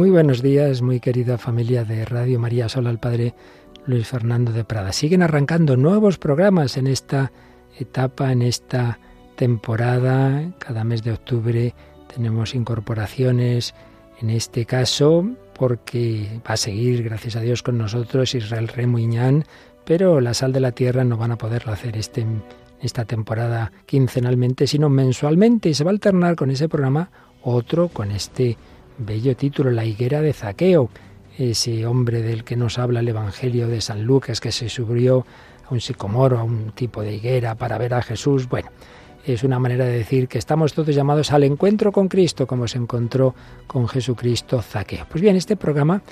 Muy buenos días, muy querida familia de Radio María Sola, el Padre Luis Fernando de Prada. Siguen arrancando nuevos programas en esta etapa, en esta temporada. Cada mes de octubre tenemos incorporaciones, en este caso porque va a seguir, gracias a Dios, con nosotros Israel Remuñán, pero la sal de la tierra no van a poderlo hacer este, esta temporada quincenalmente, sino mensualmente, y se va a alternar con ese programa otro, con este bello título, La higuera de Zaqueo, ese hombre del que nos habla el Evangelio de San Lucas, que se subió a un sicomoro, a un tipo de higuera para ver a Jesús. Bueno, es una manera de decir que estamos todos llamados al encuentro con Cristo, como se encontró con Jesucristo Zaqueo. Pues bien, este programa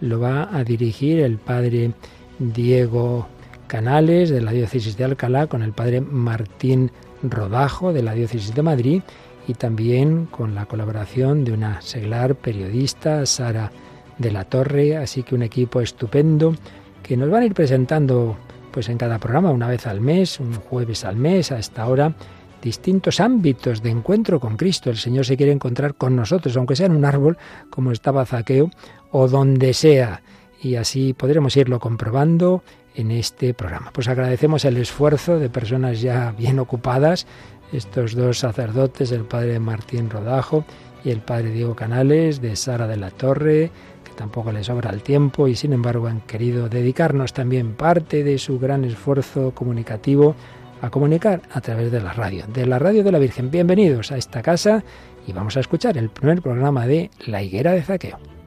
lo va a dirigir el padre Diego Canales de la diócesis de Alcalá con el padre Martín Rodajo de la diócesis de Madrid y también con la colaboración de una seglar periodista, Sara de la Torre, así que un equipo estupendo que nos van a ir presentando pues en cada programa una vez al mes, un jueves al mes a esta hora distintos ámbitos de encuentro con Cristo. El Señor se quiere encontrar con nosotros, aunque sea en un árbol, como estaba Zaqueo, o donde sea. Y así podremos irlo comprobando en este programa. Pues agradecemos el esfuerzo de personas ya bien ocupadas estos dos sacerdotes, el padre Martín Rodajo y el padre Diego Canales de Sara de la Torre, que tampoco les sobra el tiempo y sin embargo han querido dedicarnos también parte de su gran esfuerzo comunicativo a comunicar a través de la radio, de la radio de la Virgen. Bienvenidos a esta casa y vamos a escuchar el primer programa de La Higuera de Zaqueo.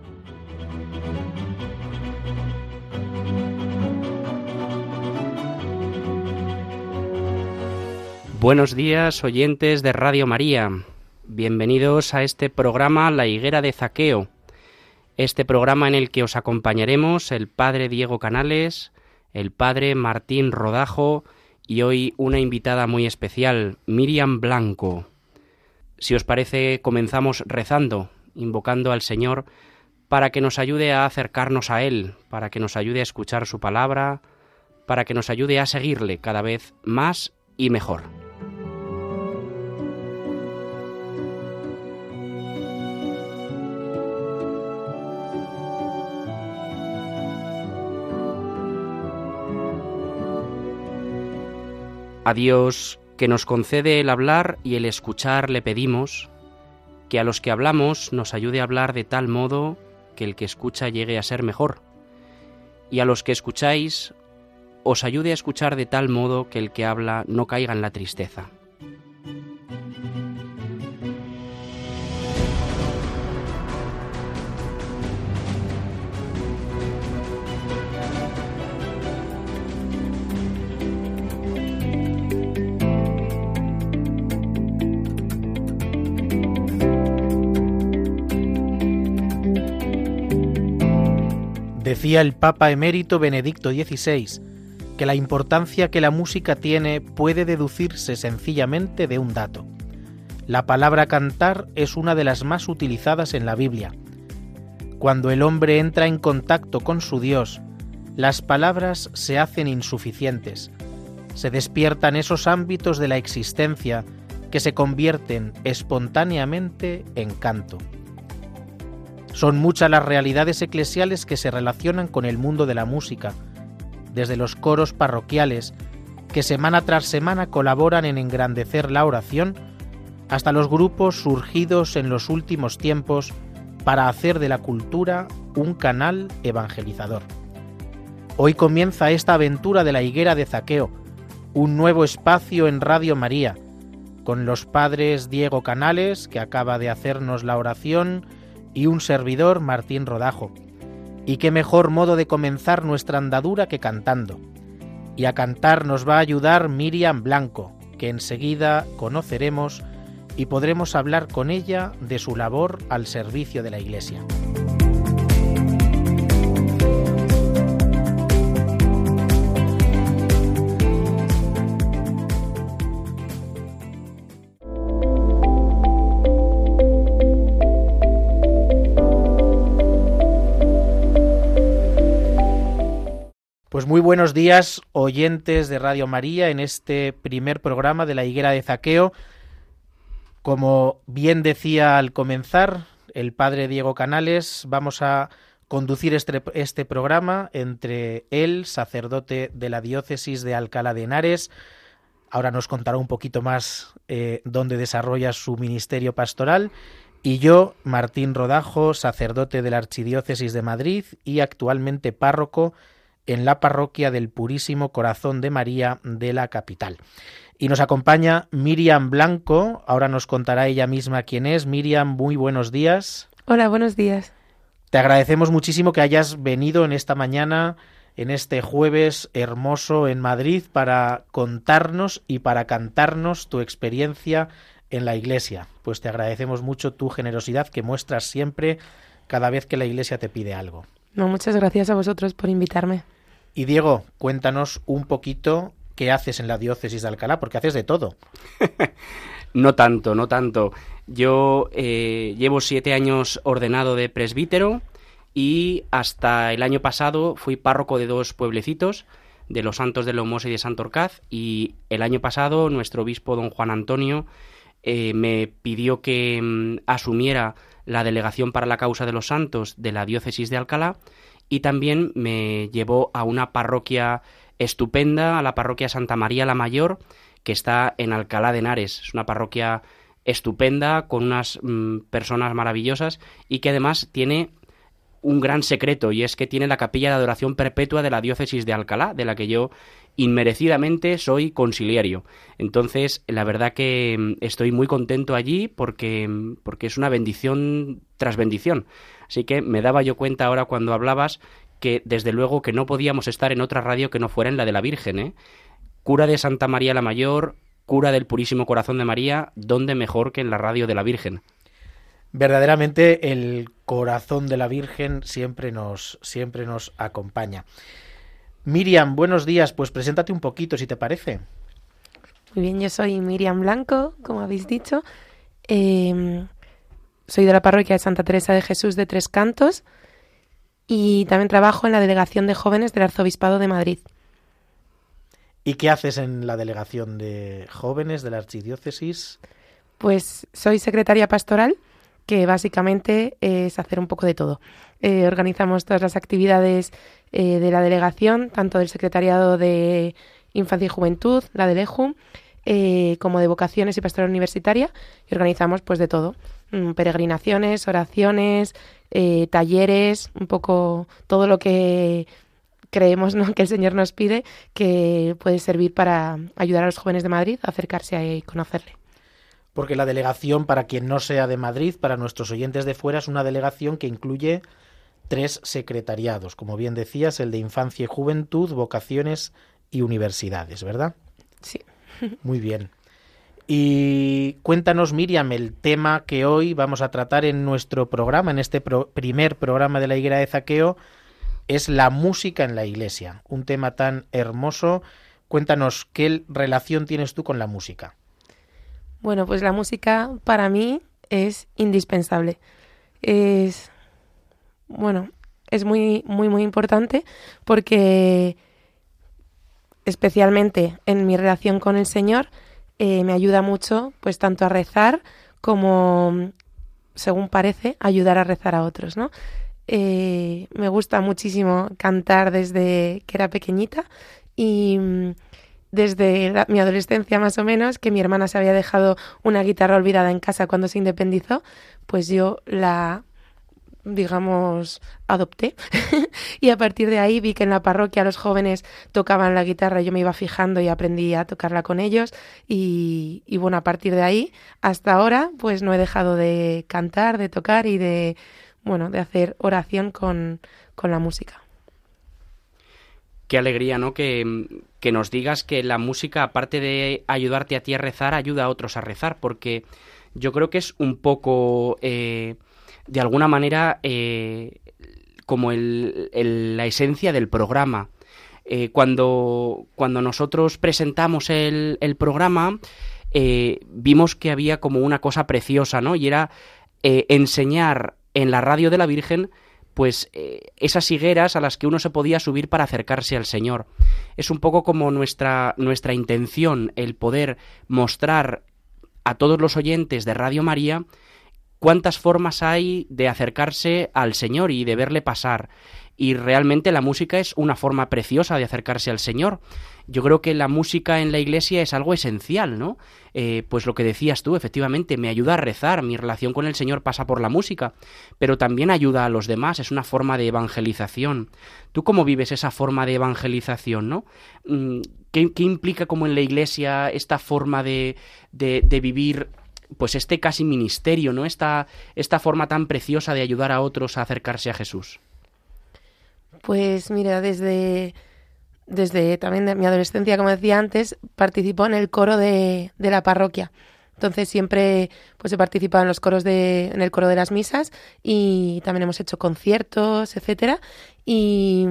Buenos días, oyentes de Radio María. Bienvenidos a este programa La Higuera de Zaqueo. Este programa en el que os acompañaremos el Padre Diego Canales, el Padre Martín Rodajo y hoy una invitada muy especial, Miriam Blanco. Si os parece, comenzamos rezando, invocando al Señor para que nos ayude a acercarnos a Él, para que nos ayude a escuchar su palabra, para que nos ayude a seguirle cada vez más y mejor. A Dios que nos concede el hablar y el escuchar le pedimos que a los que hablamos nos ayude a hablar de tal modo que el que escucha llegue a ser mejor, y a los que escucháis os ayude a escuchar de tal modo que el que habla no caiga en la tristeza. Decía el Papa emérito Benedicto XVI que la importancia que la música tiene puede deducirse sencillamente de un dato. La palabra cantar es una de las más utilizadas en la Biblia. Cuando el hombre entra en contacto con su Dios, las palabras se hacen insuficientes. Se despiertan esos ámbitos de la existencia que se convierten espontáneamente en canto. Son muchas las realidades eclesiales que se relacionan con el mundo de la música, desde los coros parroquiales, que semana tras semana colaboran en engrandecer la oración, hasta los grupos surgidos en los últimos tiempos para hacer de la cultura un canal evangelizador. Hoy comienza esta aventura de la higuera de Zaqueo, un nuevo espacio en Radio María, con los padres Diego Canales, que acaba de hacernos la oración, y un servidor Martín Rodajo. Y qué mejor modo de comenzar nuestra andadura que cantando. Y a cantar nos va a ayudar Miriam Blanco, que enseguida conoceremos y podremos hablar con ella de su labor al servicio de la Iglesia. Muy buenos días, oyentes de Radio María, en este primer programa de la Higuera de Zaqueo. Como bien decía al comenzar el padre Diego Canales. Vamos a conducir este, este, programa entre él, sacerdote de la diócesis de Alcalá de Henares. Ahora nos contará un poquito más eh, dónde desarrolla su ministerio pastoral. Y yo, Martín Rodajo, sacerdote de la Archidiócesis de Madrid y actualmente párroco en la parroquia del Purísimo Corazón de María de la capital. Y nos acompaña Miriam Blanco, ahora nos contará ella misma quién es. Miriam, muy buenos días. Hola, buenos días. Te agradecemos muchísimo que hayas venido en esta mañana, en este jueves hermoso en Madrid, para contarnos y para cantarnos tu experiencia en la Iglesia. Pues te agradecemos mucho tu generosidad que muestras siempre cada vez que la Iglesia te pide algo. No, muchas gracias a vosotros por invitarme. Y Diego, cuéntanos un poquito qué haces en la diócesis de Alcalá, porque haces de todo. no tanto, no tanto. Yo eh, llevo siete años ordenado de presbítero y hasta el año pasado fui párroco de dos pueblecitos, de los Santos de Lomosa y de Santorcaz, y el año pasado nuestro obispo don Juan Antonio eh, me pidió que mm, asumiera la delegación para la causa de los santos de la diócesis de Alcalá y también me llevó a una parroquia estupenda, a la parroquia Santa María la Mayor, que está en Alcalá de Henares. Es una parroquia estupenda, con unas mm, personas maravillosas y que además tiene un gran secreto y es que tiene la capilla de adoración perpetua de la diócesis de Alcalá, de la que yo inmerecidamente soy conciliario. Entonces, la verdad que mm, estoy muy contento allí porque, mm, porque es una bendición tras bendición. Así que me daba yo cuenta ahora cuando hablabas que desde luego que no podíamos estar en otra radio que no fuera en la de la Virgen, ¿eh? Cura de Santa María la Mayor, cura del Purísimo Corazón de María, ¿dónde mejor que en la radio de la Virgen? Verdaderamente el corazón de la Virgen siempre nos, siempre nos acompaña. Miriam, buenos días. Pues preséntate un poquito, si te parece. Muy bien, yo soy Miriam Blanco, como habéis dicho. Em, soy de la parroquia de Santa Teresa de Jesús de Tres Cantos y también trabajo en la Delegación de Jóvenes del Arzobispado de Madrid. ¿Y qué haces en la Delegación de Jóvenes de la Archidiócesis? Pues soy secretaria pastoral, que básicamente es hacer un poco de todo. Eh, organizamos todas las actividades eh, de la delegación, tanto del Secretariado de Infancia y Juventud, la del EJU, eh, como de vocaciones y pastoral universitaria, y organizamos pues de todo. Mm, peregrinaciones, oraciones, eh, talleres, un poco todo lo que creemos ¿no? que el Señor nos pide que puede servir para ayudar a los jóvenes de Madrid a acercarse a y conocerle. Porque la delegación, para quien no sea de Madrid, para nuestros oyentes de fuera, es una delegación que incluye tres secretariados, como bien decías, el de Infancia y Juventud, Vocaciones y Universidades, ¿verdad? Sí. Muy bien. Y cuéntanos, Miriam, el tema que hoy vamos a tratar en nuestro programa, en este primer programa de la Higuera de Zaqueo, es la música en la iglesia. Un tema tan hermoso. Cuéntanos, ¿qué relación tienes tú con la música? Bueno, pues la música para mí es indispensable. Es, bueno, es muy, muy, muy importante porque especialmente en mi relación con el Señor, eh, me ayuda mucho, pues tanto a rezar como, según parece, ayudar a rezar a otros, ¿no? Eh, me gusta muchísimo cantar desde que era pequeñita y mm, desde mi adolescencia más o menos, que mi hermana se había dejado una guitarra olvidada en casa cuando se independizó, pues yo la digamos, adopté. y a partir de ahí vi que en la parroquia los jóvenes tocaban la guitarra, yo me iba fijando y aprendí a tocarla con ellos. Y, bueno, a partir de ahí, hasta ahora, pues no he dejado de cantar, de tocar y de, bueno, de hacer oración con, con la música. Qué alegría, ¿no? Que, que nos digas que la música, aparte de ayudarte a ti a rezar, ayuda a otros a rezar, porque yo creo que es un poco... Eh, de alguna manera eh, como la esencia del programa. Eh, cuando, cuando nosotros presentamos el, programa, eh, vimos que había como una cosa preciosa, ¿no? Y era enseñar en la radio de la Virgen pues esas higueras a las que uno se podía subir para acercarse al Señor. Es un poco como nuestra, nuestra intención, el poder mostrar a todos los oyentes de Radio María cuántas formas hay de acercarse al Señor y de verle pasar. Y realmente la música es una forma preciosa de acercarse al Señor. Yo creo que la música en la iglesia es algo esencial, ¿no? Eh, pues lo que decías tú, efectivamente, me ayuda a rezar, mi relación con el Señor pasa por la música, pero también ayuda a los demás, es una forma de evangelización. ¿Tú cómo vives esa forma de evangelización, no? Mm, ¿Qué, implica como en la iglesia esta forma de, de, de vivir pues este casi ministerio, ¿no? Esta, esta forma tan preciosa de ayudar a otros a acercarse a Jesús. Pues mira, desde, desde también de mi adolescencia, como decía antes, participo en el coro de, de la parroquia. Entonces siempre pues he participado en los coros de, en el coro de las misas y también hemos hecho conciertos, etcétera. Y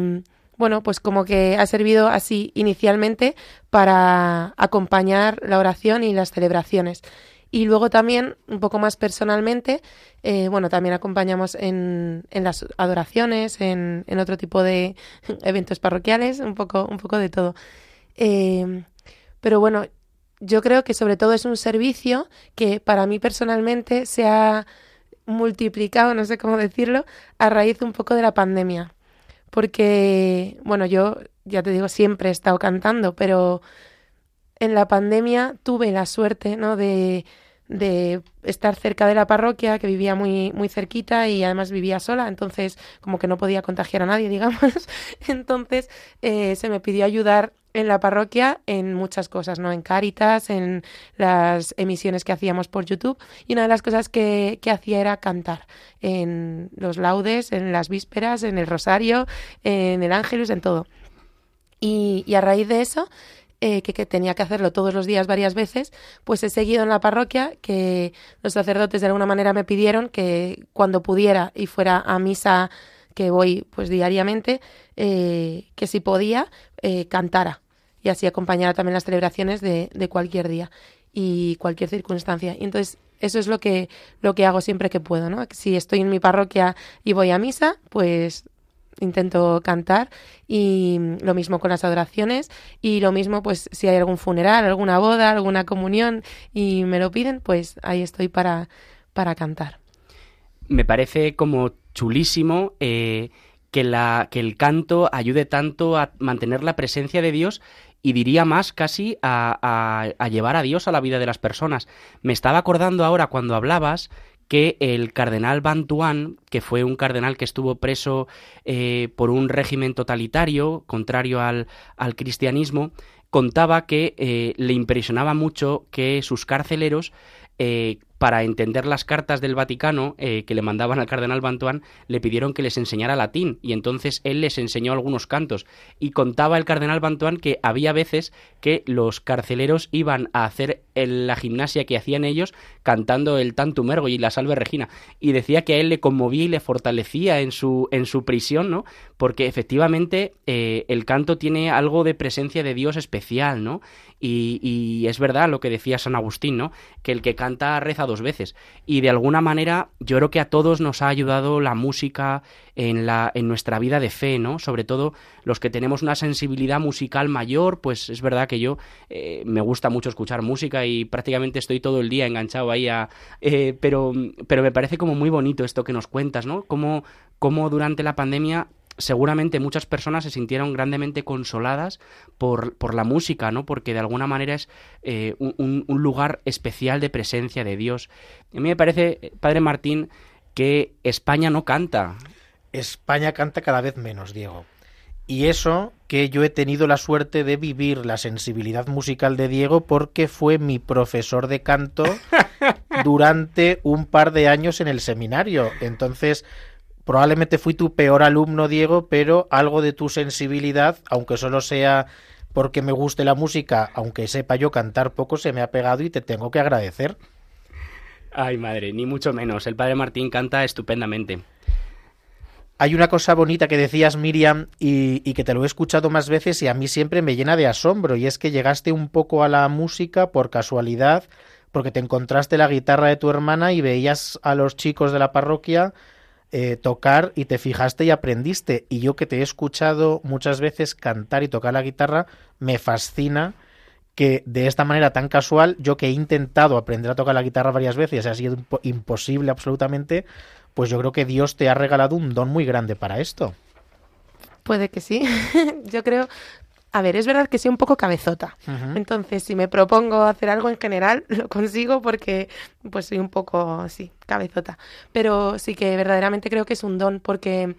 bueno, pues como que ha servido así inicialmente para acompañar la oración y las celebraciones. Y luego también, un poco más personalmente, eh, bueno, también acompañamos en, en las adoraciones, en, en, otro tipo de eventos parroquiales, un poco, un poco de todo. Eh, pero bueno, yo creo que sobre todo es un servicio que para mí personalmente se ha multiplicado, no sé cómo decirlo, a raíz un poco de la pandemia. Porque, bueno, yo ya te digo, siempre he estado cantando, pero en la pandemia tuve la suerte, ¿no? De, estar cerca de la parroquia, que vivía muy, muy cerquita y además vivía sola, entonces como que no podía contagiar a nadie, digamos. entonces eh, se me pidió ayudar en la parroquia en muchas cosas, ¿no? En Cáritas, en las emisiones que hacíamos por YouTube. Y una de las cosas que, que hacía era cantar en los laudes, en las vísperas, en el rosario, en el ángelus, en todo. Y a raíz de eso eh, que, tenía que hacerlo todos los días varias veces, pues he seguido en la parroquia, que los sacerdotes de alguna manera me pidieron que cuando pudiera y fuera a misa que voy pues diariamente, eh, que si podía, eh, cantara y así acompañara también las celebraciones de, de cualquier día y cualquier circunstancia. Y entonces eso es lo que, lo que hago siempre que puedo, ¿no? Si estoy en mi parroquia y voy a misa, pues intento cantar y lo mismo con las adoraciones y lo mismo pues si hay algún funeral, alguna boda, alguna comunión y me lo piden, pues ahí estoy para, para cantar. Me parece como chulísimo eh, que, la, que el canto ayude tanto a mantener la presencia de Dios y diría más casi a, a, llevar a Dios a la vida de las personas. Me estaba acordando ahora cuando hablabas que el cardenal Bantuan, que fue un cardenal que estuvo preso eh, por un régimen totalitario, contrario al, al cristianismo, contaba que eh, le impresionaba mucho que sus carceleros eh, para entender las cartas del Vaticano que le mandaban al cardenal Bantuán, le pidieron que les enseñara latín y entonces él les enseñó algunos cantos. Y contaba el cardenal Bantuán que había veces que los carceleros iban a hacer la gimnasia que hacían ellos cantando el Tantum Ergo y la Salve Regina. Y decía que a él le conmovía y le fortalecía en su, en su prisión, ¿no? Porque efectivamente eh, el canto tiene algo de presencia de Dios especial, ¿no? Y, es verdad lo que decía San Agustín, ¿no? Que el que canta reza dos veces. Y de alguna manera yo creo que a todos nos ha ayudado la música en, la, en nuestra vida de fe, ¿no? Sobre todo los que tenemos una sensibilidad musical mayor, pues es verdad que yo eh, me gusta mucho escuchar música y prácticamente estoy todo el día enganchado ahí a... Eh, pero, pero me parece como muy bonito esto que nos cuentas, ¿no? Cómo, cómo durante la pandemia seguramente muchas personas se sintieron grandemente consoladas por, por la música, ¿no? Porque de alguna manera es eh, un, un, lugar especial de presencia de Dios. A mí me parece, Padre Martín, que España no canta. España canta cada vez menos, Diego. Y eso que yo he tenido la suerte de vivir la sensibilidad musical de Diego porque fue mi profesor de canto durante un par de años en el seminario. Entonces, probablemente fui tu peor alumno, Diego, pero algo de tu sensibilidad, aunque solo sea porque me guste la música, aunque sepa yo cantar poco, se me ha pegado y te tengo que agradecer. Ay, madre, ni mucho menos. El padre Martín canta estupendamente. Hay una cosa bonita que decías, Miriam, y, y, que te lo he escuchado más veces y a mí siempre me llena de asombro, y es que llegaste un poco a la música por casualidad, porque te encontraste la guitarra de tu hermana y veías a los chicos de la parroquia eh, tocar y te fijaste y aprendiste. Y yo que te he escuchado muchas veces cantar y tocar la guitarra, me fascina que de esta manera tan casual, yo que he intentado aprender a tocar la guitarra varias veces, ha sido imposible absolutamente, pues yo creo que Dios te ha regalado un don muy grande para esto. Puede que sí. yo creo, a ver, es verdad que soy un poco cabezota. Entonces, si me propongo hacer algo en general, lo consigo porque pues soy un poco, sí, cabezota. Pero sí que verdaderamente creo que es un don porque,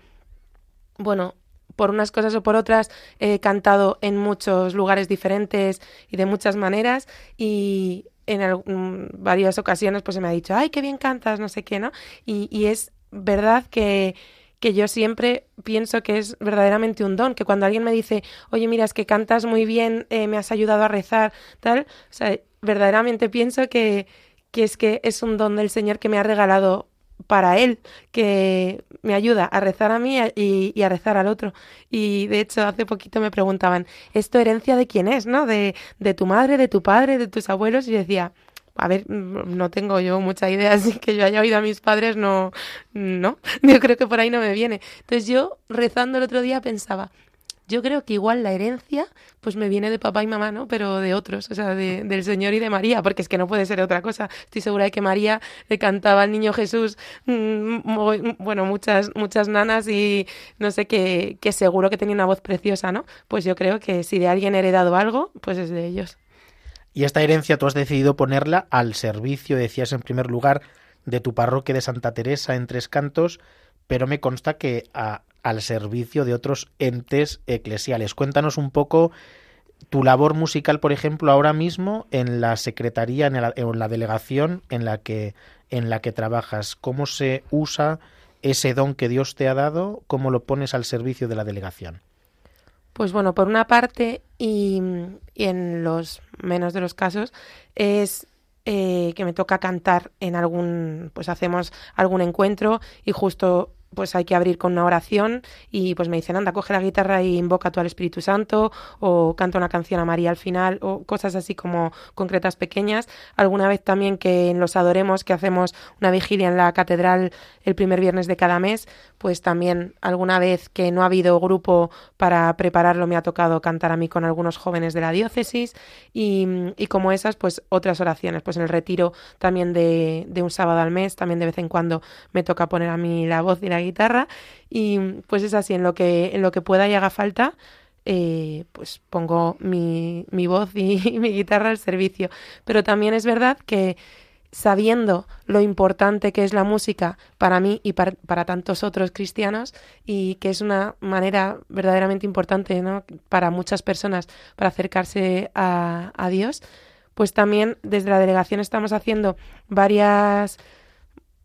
bueno, por unas cosas o por otras he cantado en muchos lugares diferentes y de muchas maneras y en varias ocasiones pues se me ha dicho, ay, qué bien cantas, no sé qué, ¿no? Y, y es verdad que que yo siempre pienso que es verdaderamente un don, que cuando alguien me dice, oye, mira, es que cantas muy bien, eh, me has ayudado a rezar, tal, o sea, verdaderamente pienso que, que es que es un don del Señor que me ha regalado para Él, que me ayuda a rezar a mí y, y, a rezar al otro. Y de hecho, hace poquito me preguntaban, ¿esto herencia de quién es, no? De, de tu madre, de tu padre, de tus abuelos. Y decía, a ver, mm, no tengo yo mucha idea, así que yo haya oído a mis padres, no, no, yo creo que por ahí no me viene. Entonces yo, rezando el otro día, pensaba, yo creo que igual la herencia, pues me viene de papá y mamá, ¿no? Pero de otros, o sea, de, del Señor y de María, porque es que no puede ser otra cosa. Estoy segura de que María le cantaba al niño Jesús, mm, bueno, muchas, muchas nanas y no sé, que, que seguro que tenía una voz preciosa, ¿no? Pues yo creo que si de alguien he heredado algo, pues es de ellos. Y esta herencia tú has decidido ponerla al servicio, decías en primer lugar, de tu parroquia de Santa Teresa en Tres Cantos, pero me consta que al servicio de otros entes eclesiales. Cuéntanos un poco tu labor musical, por ejemplo, ahora mismo en la secretaría, en en la delegación en la que en la que trabajas. ¿Cómo se usa ese don que Dios te ha dado? ¿Cómo lo pones al servicio de la delegación? Pues bueno, por una parte, y, en los menos de los casos, es eh, que me toca cantar en algún, pues hacemos algún encuentro y justo pues hay que abrir con una oración y pues me dicen, anda, coge la guitarra y invoca tú al Espíritu Santo o canta una canción a María al final o cosas así como concretas pequeñas. Alguna vez también que en los adoremos, que hacemos una vigilia en la catedral el primer viernes de cada mes, pues también alguna vez que no ha habido grupo para prepararlo me ha tocado cantar a mí con algunos jóvenes de la diócesis y, y como esas, pues otras oraciones. Pues en el retiro también de, de un sábado al mes, también de vez en cuando me toca poner a mí la voz y la guitarra y pues es así, en lo que, en lo que pueda y haga falta, eh, pues pongo mi, mi voz y, mi guitarra al servicio. Pero también es verdad que sabiendo lo importante que es la música para mí y para, para, tantos otros cristianos y que es una manera verdaderamente importante ¿no? para muchas personas para acercarse a, a Dios, pues también desde la delegación estamos haciendo varias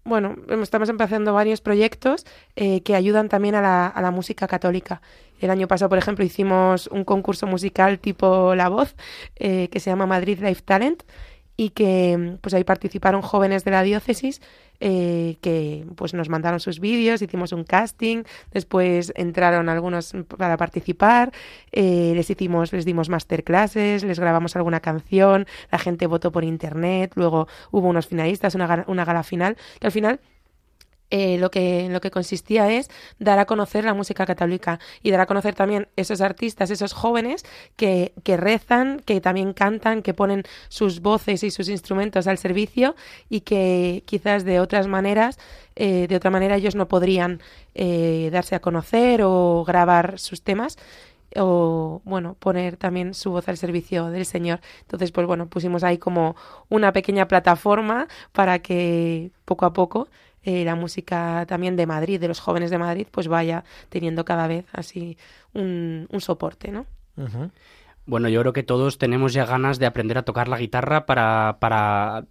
bueno, estamos empezando varios proyectos eh, que ayudan también a la, a la, música católica. El año pasado, por ejemplo, hicimos un concurso musical tipo La Voz, eh, que se llama Madrid Life Talent, y que pues ahí participaron jóvenes de la diócesis eh, que pues nos mandaron sus vídeos, hicimos un casting, después entraron algunos para participar, eh, les hicimos, les dimos masterclasses, les grabamos alguna canción, la gente votó por internet, luego hubo unos finalistas, una, una gala final, que al final eh, lo, que, lo que consistía es dar a conocer la música católica y dar a conocer también esos artistas, esos jóvenes que, que rezan, que también cantan, que ponen sus voces y sus instrumentos al servicio y que quizás de otras maneras, eh, de otra manera ellos no podrían eh, darse a conocer o grabar sus temas o bueno, poner también su voz al servicio del Señor. Entonces, pues bueno, pusimos ahí como una pequeña plataforma para que poco a poco eh, la música también de Madrid, de los jóvenes de Madrid, pues vaya teniendo cada vez así un, un soporte, ¿no? Bueno, yo creo que todos tenemos ya ganas de aprender a tocar la guitarra para, para,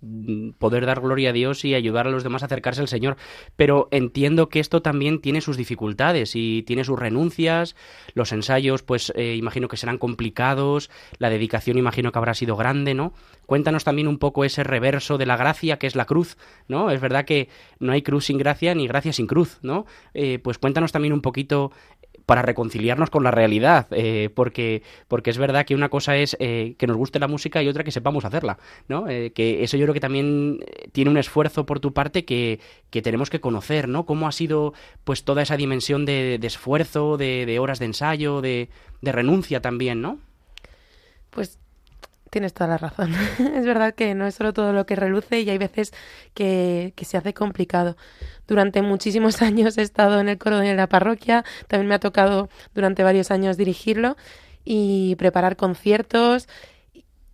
poder dar gloria a Dios y ayudar a los demás a acercarse al Señor. Pero entiendo que esto también tiene sus dificultades y tiene sus renuncias. Los ensayos, pues eh, imagino que serán complicados. La dedicación, imagino que habrá sido grande, ¿no? Cuéntanos también un poco ese reverso de la gracia, que es la cruz, ¿no? Es verdad que no hay cruz sin gracia ni gracia sin cruz, ¿no? Eh, pues cuéntanos también un poquito para reconciliarnos con la realidad, eh, porque, porque es verdad que una cosa es eh, que nos guste la música y otra que sepamos hacerla, ¿no? Eh, que eso yo creo que también tiene un esfuerzo por tu parte que, que, tenemos que conocer, ¿no? Cómo ha sido pues toda esa dimensión de, esfuerzo, de, de, horas de ensayo, de, de renuncia también, ¿no? Pues tienes toda la razón. es verdad que no es solo todo lo que reluce y hay veces que, que, se hace complicado. Durante muchísimos años he estado en el coro de la parroquia, también me ha tocado durante varios años dirigirlo y preparar conciertos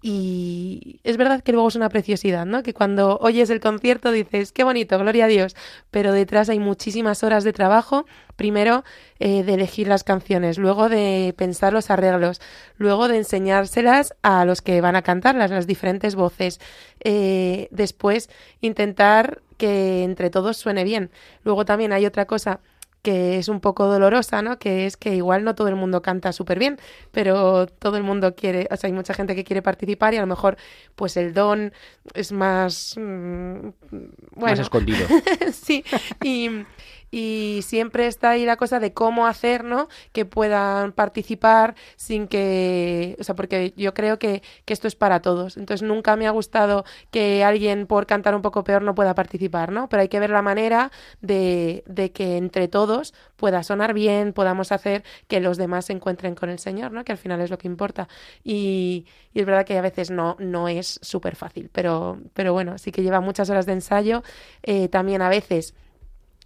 y es verdad que luego es una preciosidad, ¿no? Que cuando oyes el concierto dices, qué bonito, gloria a Dios, pero detrás hay muchísimas horas de trabajo, primero eh, de elegir las canciones, luego de pensar los arreglos, luego de enseñárselas a los que van a cantarlas, las diferentes voces, eh, después intentar que entre todos suene bien. Luego también hay otra cosa que es un poco dolorosa, ¿no? Que es que igual no todo el mundo canta súper bien, pero todo el mundo quiere, o sea, hay mucha gente que quiere participar y a lo mejor pues el don es más... Mm, bueno. Más escondido. sí, y, y siempre está ahí la cosa de cómo hacer, ¿no? Que puedan participar sin que, o sea, porque yo creo que, que, esto es para todos. Entonces nunca me ha gustado que alguien por cantar un poco peor no pueda participar, ¿no? Pero hay que ver la manera de, de que entre todos pueda sonar bien, podamos hacer que los demás se encuentren con el Señor, ¿no? Que al final es lo que importa. Y, es verdad que a veces no, no es súper fácil, pero, pero bueno, sí que lleva muchas horas de ensayo. Eh, también a veces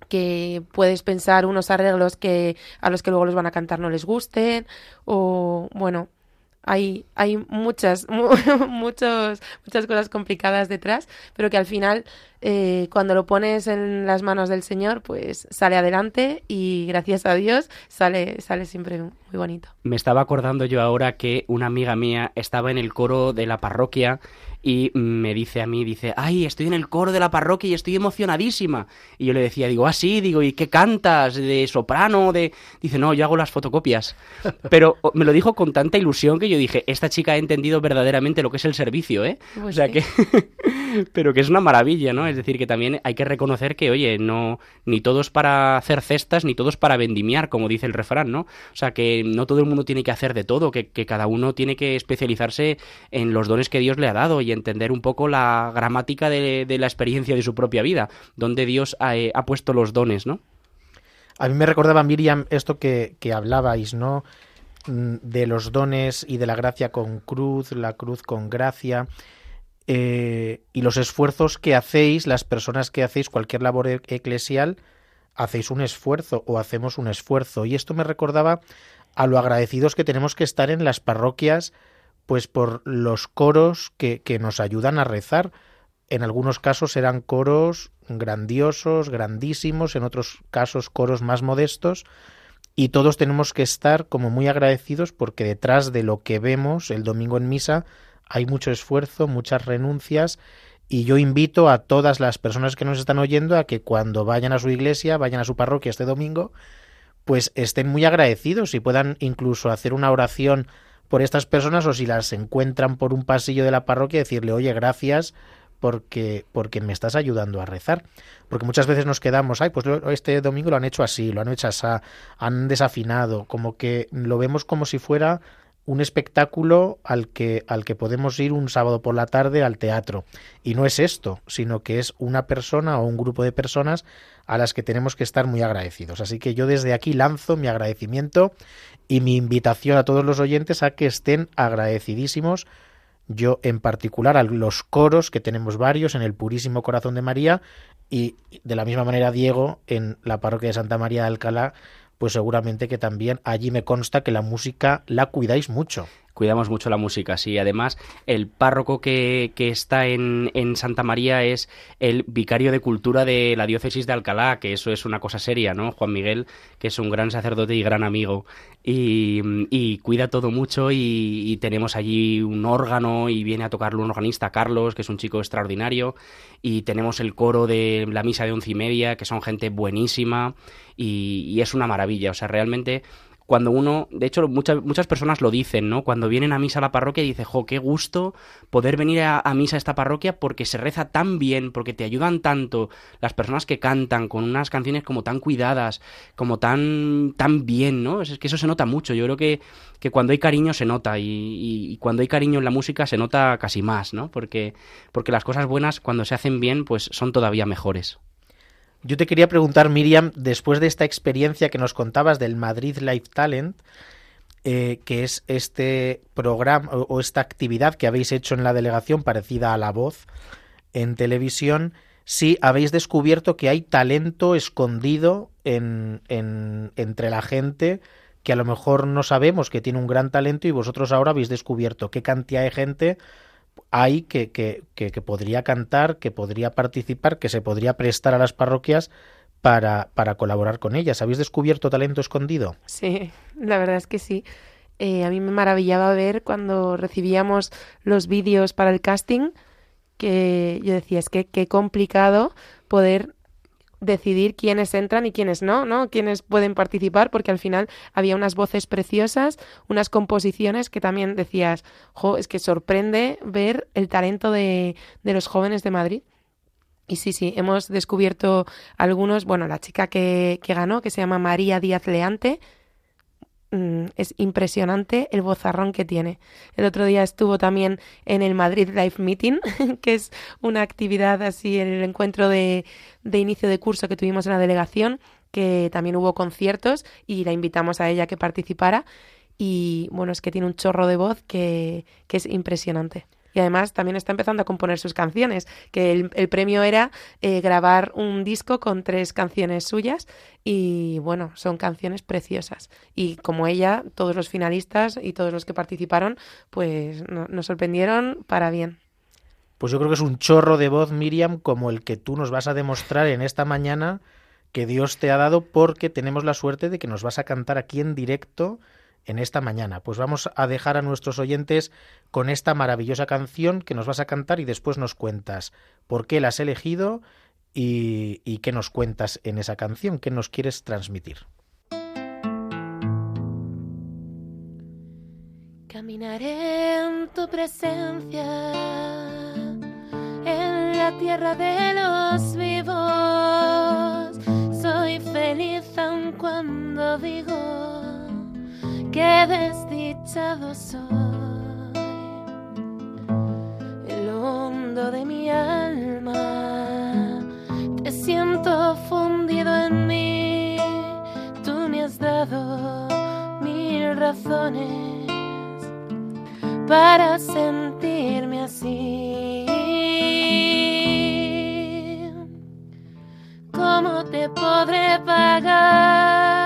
que puedes pensar unos arreglos que a los que luego los van a cantar no les gusten o bueno hay, hay muchas, muchos, muchas cosas complicadas detrás, pero que al final, eh, cuando lo pones en las manos del Señor, pues sale adelante y gracias a Dios sale, sale siempre muy bonito. Me estaba acordando yo ahora que una amiga mía estaba en el coro de la parroquia y me dice a mí, dice, ay, estoy en el coro de la parroquia y estoy emocionadísima. Y yo le decía, digo, ah, sí, digo, ¿y qué cantas? ¿De soprano? de Dice, no, yo hago las fotocopias. Pero me lo dijo con tanta ilusión que yo dije, esta chica ha entendido verdaderamente lo que es el servicio, ¿eh? Pues o sea que... Pero que es una maravilla, ¿no? Es decir, que también hay que reconocer que, oye, no, ni todos para hacer cestas, ni todos para vendimiar, como dice el refrán, ¿no? O sea, que no todo el mundo tiene que hacer de todo, que, cada uno tiene que especializarse en los dones que Dios le ha dado y entender un poco la gramática de, la experiencia de su propia vida, donde Dios ha, eh, ha, puesto los dones, ¿no? A mí me recordaba, Miriam, esto que, que hablabais, ¿no? Mm, de los dones y de la gracia con cruz, la cruz con gracia. Eh, y los esfuerzos que hacéis, las personas que hacéis cualquier labor e-, eclesial, hacéis un esfuerzo o hacemos un esfuerzo. Y esto me recordaba a lo agradecidos que tenemos que estar en las parroquias pues por los coros que, que nos ayudan a rezar. En algunos casos eran coros grandiosos, grandísimos, en otros casos coros más modestos, y todos tenemos que estar como muy agradecidos porque detrás de lo que vemos el domingo en misa hay mucho esfuerzo, muchas renuncias, y yo invito a todas las personas que nos están oyendo a que cuando vayan a su iglesia, vayan a su parroquia este domingo, pues estén muy agradecidos y puedan incluso hacer una oración por estas personas o si las encuentran por un pasillo de la parroquia decirle, oye, gracias porque, porque me estás ayudando a rezar. Porque muchas veces nos quedamos, ay, pues este domingo lo han hecho así, lo han hecho así, han desafinado, como que lo vemos como si fuera un espectáculo al que, al que podemos ir un sábado por la tarde al teatro. Y no es esto, sino que es una persona o un grupo de personas a las que tenemos que estar muy agradecidos. Así que yo desde aquí lanzo mi agradecimiento y mi invitación a todos los oyentes a que estén agradecidísimos yo en particular a los coros que tenemos varios en el Purísimo Corazón de María y de la misma manera Diego en la parroquia de Santa María de Alcalá pues seguramente que también allí me consta que la música la cuidáis mucho cuidamos mucho la música, sí. Además, el párroco que, que está en, en, Santa María es el vicario de cultura de la diócesis de Alcalá, que eso es una cosa seria, ¿no? Juan Miguel, que es un gran sacerdote y gran amigo. Y, y cuida todo mucho y, tenemos allí un órgano y viene a tocarlo un organista, Carlos, que es un chico extraordinario. Y tenemos el coro de la misa de once y media, que son gente buenísima y, y es una maravilla. O sea, realmente cuando uno, de hecho muchas, muchas personas lo dicen, ¿no? Cuando vienen a misa a la parroquia dice, jo, qué gusto poder venir a, misa a esta parroquia porque se reza tan bien, porque te ayudan tanto las personas que cantan con unas canciones como tan cuidadas, como tan, tan bien, ¿no? Es que eso se nota mucho, yo creo que, que cuando hay cariño se nota y, y, cuando hay cariño en la música se nota casi más, ¿no? Porque, porque las cosas buenas cuando se hacen bien pues son todavía mejores. Yo te quería preguntar, Miriam, después de esta experiencia que nos contabas del Madrid Life Talent, eh, que es este programa o, esta actividad que habéis hecho en la delegación parecida a la voz en televisión, si habéis descubierto que hay talento escondido en, en, entre la gente que a lo mejor no sabemos que tiene un gran talento y vosotros ahora habéis descubierto qué cantidad de gente hay que, que, que, podría cantar, que podría participar, que se podría prestar a las parroquias para, para colaborar con ellas. ¿Habéis descubierto talento escondido? Sí, la verdad es que sí. Eh, a mí me maravillaba ver cuando recibíamos los vídeos para el casting, que yo decía, es que qué complicado poder decidir quiénes entran y quiénes no, ¿no? Quiénes pueden participar, porque al final había unas voces preciosas, unas composiciones que también decías, jo, es que sorprende ver el talento de, de los jóvenes de Madrid. Y sí, sí, hemos descubierto algunos, bueno, la chica que, que ganó, que se llama María Díaz Leante, Mm, es impresionante el bozarrón que tiene. El otro día estuvo también en el Madrid Life Meeting, que es una actividad así el encuentro de, de inicio de curso que tuvimos en la delegación, que también hubo conciertos y la invitamos a ella que participara. Y bueno, es que tiene un chorro de voz que, que es impresionante y además también está empezando a componer sus canciones, que el, premio era eh, grabar un disco con tres canciones suyas y bueno, son canciones preciosas. Y como ella, todos los finalistas y todos los que participaron, pues nos sorprendieron para bien. Pues yo creo que es un chorro de voz, Miriam, como el que tú nos vas a demostrar en esta mañana que Dios te ha dado porque tenemos la suerte de que nos vas a cantar aquí en directo en esta mañana. Pues vamos a dejar a nuestros oyentes con esta maravillosa canción que nos vas a cantar y después nos cuentas por qué la has elegido y, qué nos cuentas en esa canción, qué nos quieres transmitir. Caminaré en tu presencia, en la tierra de los vivos. Soy feliz aun cuando digo qué desdichado soy. El hondo de mi alma, te siento fundido en mí. Tú me has dado mil razones para sentirme así. ¿Cómo te podré pagar?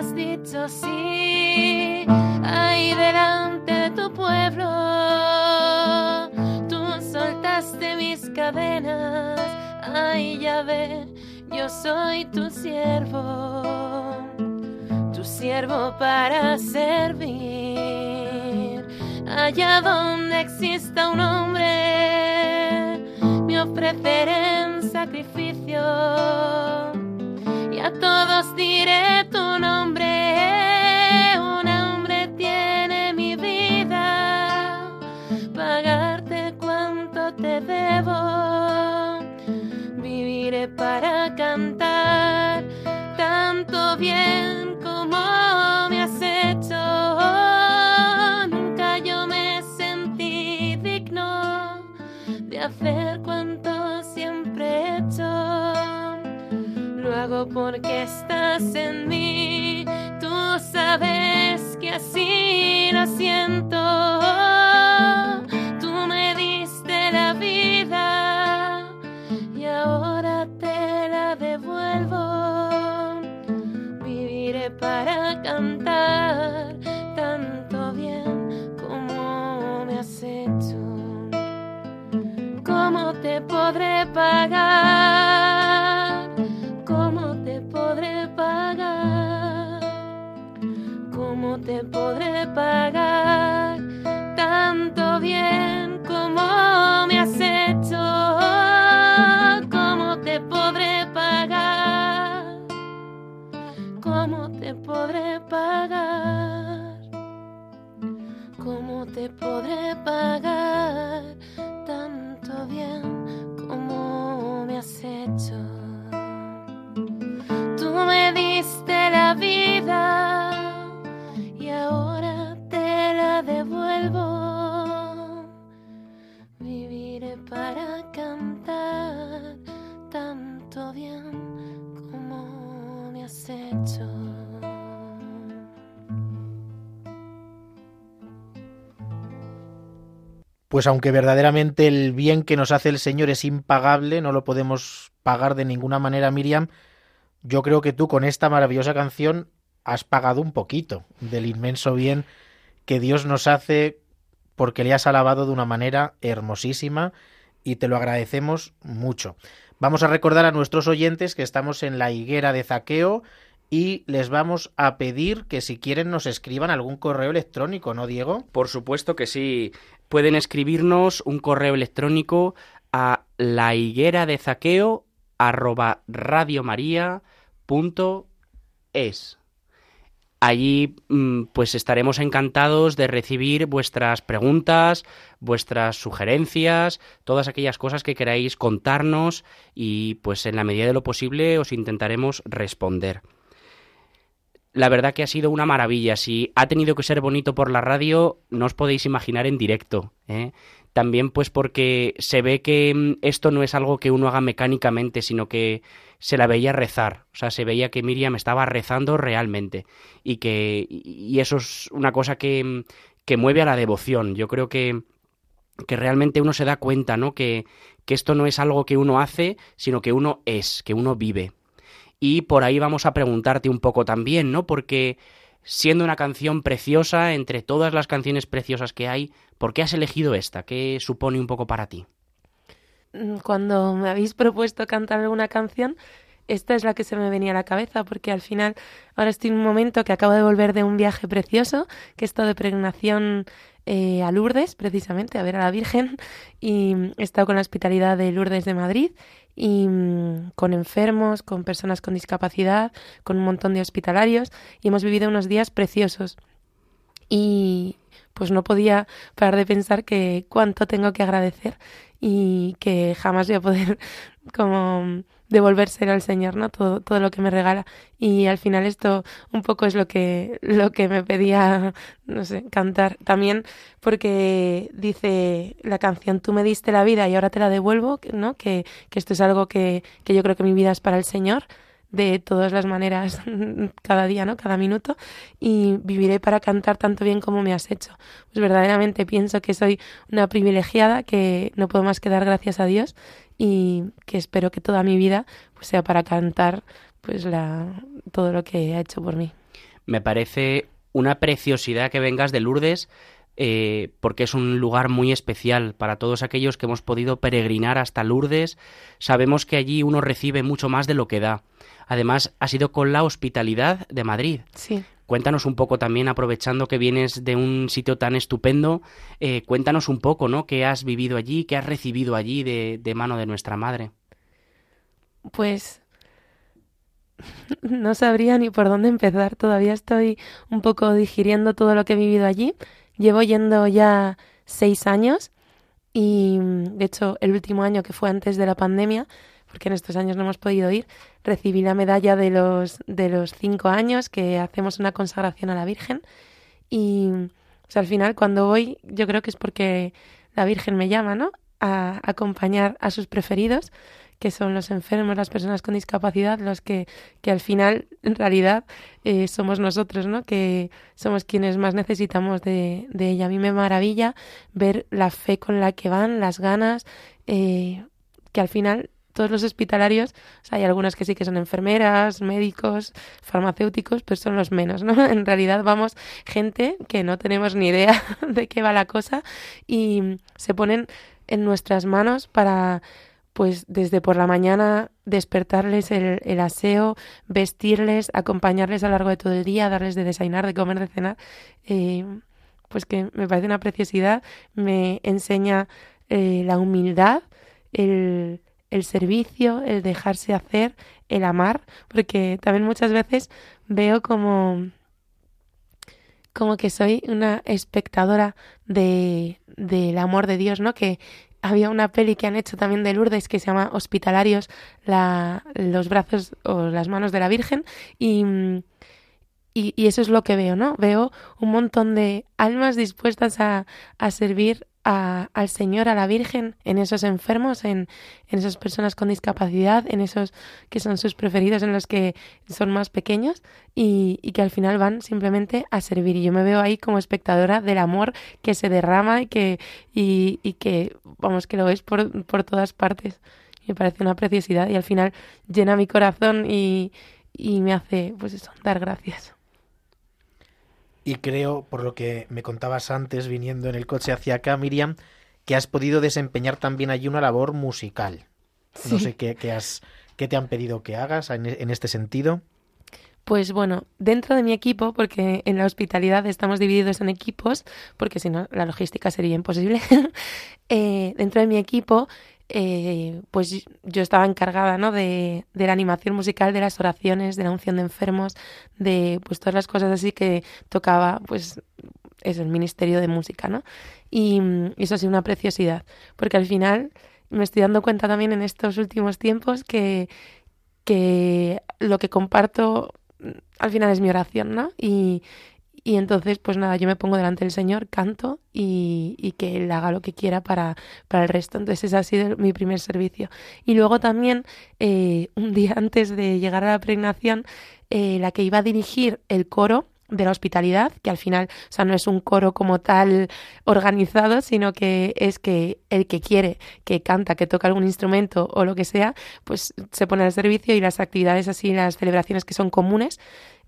Has dicho sí. Ahí delante de tu pueblo, tú soltaste mis cadenas. Ay, ya ve, yo soy tu siervo, tu siervo para servir. Allá donde exista un hombre, me ofreceré en sacrificio a todos diré tu nombre. Pues aunque verdaderamente el bien que nos hace el Señor es impagable, no lo podemos pagar de ninguna manera, Miriam, yo creo que tú con esta maravillosa canción has pagado un poquito del inmenso bien que Dios nos hace porque le has alabado de una manera hermosísima y te lo agradecemos mucho. Vamos a recordar a nuestros oyentes que estamos en la higuera de Zaqueo y les vamos a pedir que si quieren nos escriban algún correo electrónico, ¿no, Diego? Por supuesto que sí. Pueden escribirnos un correo electrónico a la higuera de zaqueo arroba radiomaria.es. Allí mm, pues estaremos encantados de recibir vuestras preguntas, vuestras sugerencias, todas aquellas cosas que queráis contarnos y pues en la medida de lo posible os intentaremos responder. La verdad que ha sido una maravilla. Si ha tenido que ser bonito por la radio, no os podéis imaginar en directo. ¿eh? También pues porque se ve que mm, esto no es algo que uno haga mecánicamente, sino que se la veía rezar. O sea, se veía que Miriam estaba rezando realmente. Y que. Y eso es una cosa que, que mueve a la devoción. Yo creo que, que realmente uno se da cuenta, ¿no? Que, que esto no es algo que uno hace, sino que uno es, que uno vive. Y por ahí vamos a preguntarte un poco también, ¿no? Porque siendo una canción preciosa, entre todas las canciones preciosas que hay, ¿por qué has elegido esta? ¿Qué supone un poco para ti? Mm, cuando me habéis propuesto cantar alguna canción, esta es la que se me venía a la cabeza, porque al final ahora estoy en un momento que acabo de volver de un viaje precioso, que es de pregnación eh, a Lourdes, precisamente, a ver a la Virgen, y he estado con la hospitalidad de Lourdes de Madrid y mm, con enfermos, con personas con discapacidad, con un montón de hospitalarios, y hemos vivido unos días preciosos. Y pues no podía parar de pensar que cuánto tengo que agradecer y que jamás voy a poder como devolvérselo al Señor, ¿no? Todo, todo lo que me regala. Y al final esto un poco es lo que, lo que me pedía, no sé, cantar. También porque dice la canción, tú me diste la vida y ahora te la devuelvo, ¿no? Que, que esto es algo que, que yo creo que mi vida es para el Señor de todas las maneras cada día, ¿no? Cada minuto y viviré para cantar tanto bien como me has hecho. Pues verdaderamente pienso que soy una privilegiada, que no puedo más que dar gracias a Dios y que espero que toda mi vida pues, sea para cantar pues la todo lo que ha hecho por mí. Me parece una preciosidad que vengas de Lourdes eh, porque es un lugar muy especial para todos aquellos que hemos podido peregrinar hasta Lourdes. Sabemos que allí uno recibe mucho más de lo que da. Además, ha sido con la hospitalidad de Madrid. Sí. Cuéntanos un poco también, aprovechando que vienes de un sitio tan estupendo, eh, cuéntanos un poco, ¿no? ¿Qué has vivido allí, qué has recibido allí de, de mano de nuestra madre? Pues no sabría ni por dónde empezar. Todavía estoy un poco digiriendo todo lo que he vivido allí. Llevo yendo ya seis años y, de hecho, el último año que fue antes de la pandemia, porque en estos años no hemos podido ir, recibí la medalla de los, de los cinco años que hacemos una consagración a la Virgen y al final cuando voy yo creo que es porque la Virgen me llama, ¿no? A acompañar a sus preferidos, que son los enfermos, las personas con discapacidad, los que, que al final, en realidad, eh, somos nosotros, ¿no? Que somos quienes más necesitamos de, de ella. A mí me maravilla ver la fe con la que van, las ganas, eh, que al final todos los hospitalarios, hay algunas que sí que son enfermeras, médicos, farmacéuticos, pero son los menos, ¿no? En realidad vamos gente que no tenemos ni idea de qué va la cosa y se ponen en nuestras manos para pues desde por la mañana despertarles el, aseo, vestirles, acompañarles a lo largo de todo el día, darles de desayunar, de comer, de cenar, eh, pues que me parece una preciosidad, me enseña eh, la humildad, el, el servicio, el dejarse hacer, el amar, porque también muchas veces veo como como que soy una espectadora de del amor de Dios, ¿no? Que había una peli que han hecho también de Lourdes que se llama Hospitalarios, la, los brazos o las manos de la Virgen y y, eso es lo que veo, ¿no? Veo un montón de almas dispuestas a, a servir a, al Señor, a la Virgen, en esos enfermos, en, en, esas personas con discapacidad, en esos que son sus preferidos, en los que son más pequeños y, y, que al final van simplemente a servir. Y yo me veo ahí como espectadora del amor que se derrama y que, y, y que vamos, que lo ves por, por todas partes. Me parece una preciosidad y al final llena mi corazón y, y me hace, pues eso, dar gracias. Y creo, por lo que me contabas antes, viniendo en el coche hacia acá, Miriam, que has podido desempeñar también allí una labor musical. Sí. No sé qué, qué, has, qué te han pedido que hagas en, en este sentido. Pues bueno, dentro de mi equipo, porque en la hospitalidad estamos divididos en equipos, porque si no la logística sería imposible, eh, dentro de mi equipo eh, pues yo estaba encargada ¿no? de, de, la animación musical, de las oraciones, de la unción de enfermos, de pues todas las cosas así que tocaba pues es el ministerio de música, ¿no? Y, eso ha sido una preciosidad, porque al final me estoy dando cuenta también en estos últimos tiempos que, que lo que comparto al final es mi oración, ¿no? Y, y entonces, pues nada, yo me pongo delante del Señor, canto y, y, que Él haga lo que quiera para, para el resto. Entonces, ese ha sido mi primer servicio. Y luego también, eh, un día antes de llegar a la pregnación, eh, la que iba a dirigir el coro de la hospitalidad, que al final, o sea, no es un coro como tal organizado, sino que es que el que quiere, que canta, que toca algún instrumento o lo que sea, pues se pone al servicio y las actividades así, las celebraciones que son comunes,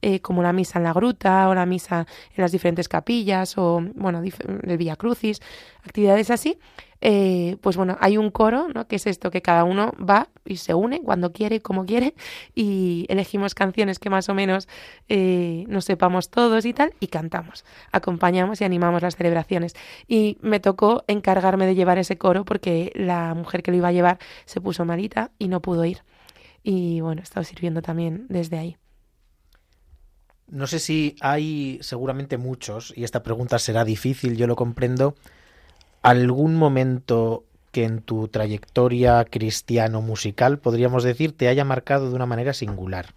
eh, como la misa en la gruta o la misa en las diferentes capillas o, bueno, el Villa Crucis, actividades así, eh, pues bueno, hay un coro, ¿no? Que es esto, que cada uno va y se une cuando quiere como quiere y elegimos canciones que más o menos eh, nos sepamos todos y tal y cantamos, acompañamos y animamos las celebraciones. Y me tocó encargarme de llevar ese coro porque la mujer que lo iba a llevar se puso malita y no pudo ir. Y bueno, he estado sirviendo también desde ahí. No sé si hay seguramente muchos, y esta pregunta será difícil, yo lo comprendo, algún momento que en tu trayectoria cristiano-musical, podríamos decir, te haya marcado de una manera singular.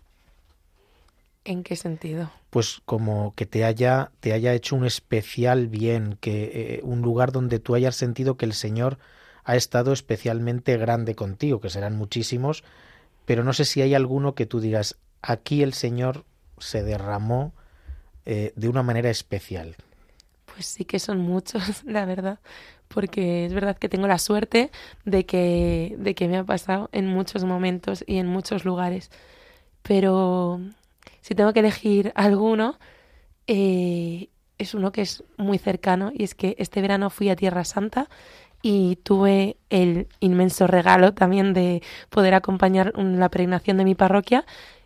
¿En qué sentido? Pues como que te haya, te haya hecho un especial bien, que eh, un lugar donde tú hayas sentido que el Señor ha estado especialmente grande contigo, que serán muchísimos, pero no sé si hay alguno que tú digas, aquí el Señor se derramó eh, de una manera especial. Pues sí que son muchos, la verdad, porque es verdad que tengo la suerte de que, de que me ha pasado en muchos momentos y en muchos lugares. Pero si tengo que elegir alguno, eh, es uno que es muy cercano y es que este verano fui a Tierra Santa y tuve el inmenso regalo también de poder acompañar la pregnación de mi parroquia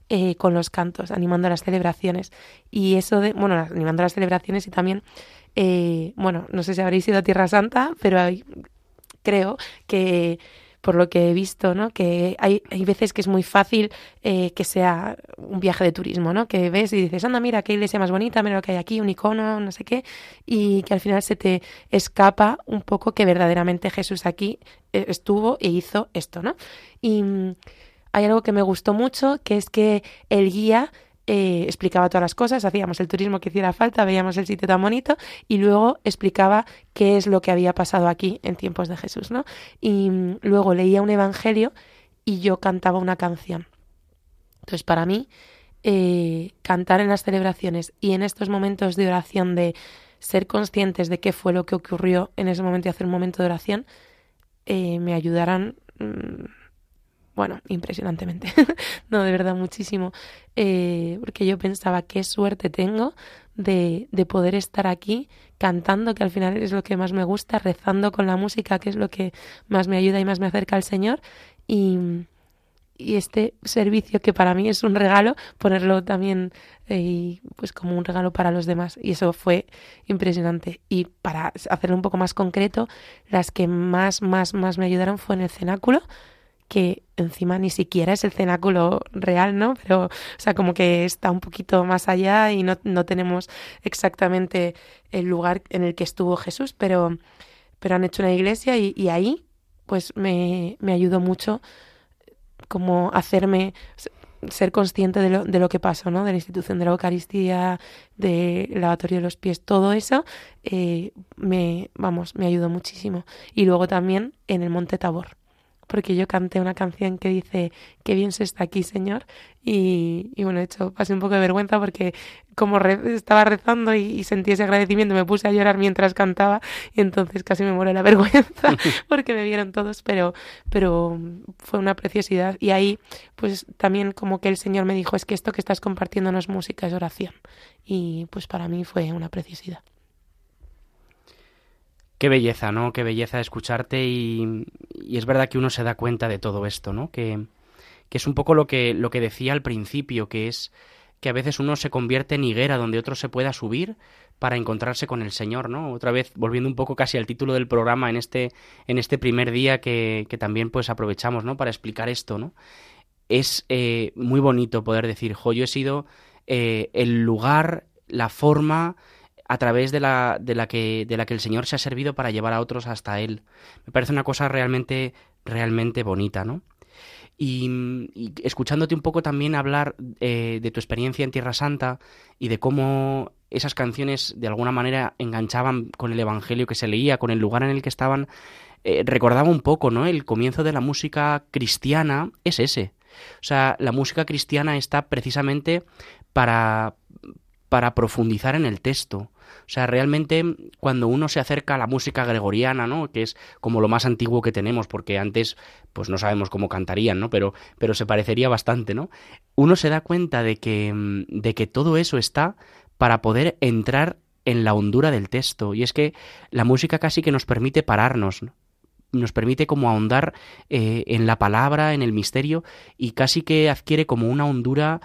eh, con los cantos, animando las celebraciones. Y eso de, bueno, animando las celebraciones y también, eh, bueno, no sé si habréis ido a Tierra Santa, pero creo que por lo que he visto, ¿no? Que hay, veces que es muy fácil eh, que sea un viaje de turismo, ¿no? Que ves y dices, anda, mira, qué iglesia más bonita, mira lo que hay aquí, un icono, no sé qué, y que al final se te escapa un poco que verdaderamente Jesús aquí eh, estuvo e hizo esto, ¿no? Y hay algo que me gustó mucho, que es que el guía eh, explicaba todas las cosas, hacíamos el turismo que hiciera falta, veíamos el sitio tan bonito y luego explicaba qué es lo que había pasado aquí en tiempos de Jesús, ¿no? Y mm, luego leía un evangelio y yo cantaba una canción. Entonces, para mí, eh, cantar en las celebraciones y en estos momentos de oración de ser conscientes de qué fue lo que ocurrió en ese momento y hacer un momento de oración, eh, me ayudarán mmm, bueno, impresionantemente, no, de verdad muchísimo, eh, porque yo pensaba qué suerte tengo de, de, poder estar aquí cantando, que al final es lo que más me gusta, rezando con la música, que es lo que más me ayuda y más me acerca al Señor, y, y este servicio que para mí es un regalo, ponerlo también eh, pues como un regalo para los demás, y eso fue impresionante. Y para hacerlo un poco más concreto, las que más, más, más me ayudaron fue en el cenáculo, que encima ni siquiera es el cenáculo real, ¿no? Pero, o sea, como que está un poquito más allá y no, no tenemos exactamente el lugar en el que estuvo Jesús, pero, pero han hecho una iglesia y, ahí, pues me, me ayudó mucho como hacerme, ser consciente de lo, de lo que pasó, ¿no? De la institución de la Eucaristía, del lavatorio de los pies, todo eso, eh, me, vamos, me ayudó muchísimo. Y luego también en el Monte Tabor porque yo canté una canción que dice, qué bien se está aquí, Señor. Y, y bueno, de hecho, pasé un poco de vergüenza porque como estaba rezando y, sentí ese agradecimiento, me puse a llorar mientras cantaba y entonces casi me muere la vergüenza porque me vieron todos, pero, pero fue una preciosidad. Y ahí, pues también como que el Señor me dijo, es que esto que estás compartiendo no es música, es oración. Y pues para mí fue una preciosidad. Qué belleza, ¿no? Qué belleza escucharte y, es verdad que uno se da cuenta de todo esto, ¿no? Que, es un poco lo que, lo que decía al principio, que es que a veces uno se convierte en higuera donde otro se pueda subir para encontrarse con el Señor, ¿no? Otra vez volviendo un poco casi al título del programa en este, en este primer día que, que también pues aprovechamos, ¿no? Para explicar esto, ¿no? Es eh, muy bonito poder decir, jo, yo he sido eh, el lugar, la forma, a través de la, de la que de la que el Señor se ha servido para llevar a otros hasta él. Me parece una cosa realmente realmente bonita, ¿no? Y, escuchándote un poco también hablar eh, de tu experiencia en Tierra Santa y de cómo esas canciones de alguna manera enganchaban con el Evangelio que se leía, con el lugar en el que estaban, eh, recordaba un poco, ¿no? El comienzo de la música cristiana es ese. O sea, la música cristiana está precisamente para, para profundizar en el texto, o sea, realmente cuando uno se acerca a la música gregoriana, ¿no? Que es como lo más antiguo que tenemos, porque antes, pues no sabemos cómo cantarían, ¿no? Pero, pero se parecería bastante, ¿no? Uno se da cuenta de que, de que todo eso está para poder entrar en la hondura del texto. Y es que la música casi que nos permite pararnos, nos permite como ahondar eh, en la palabra, en el misterio, y casi que adquiere como una hondura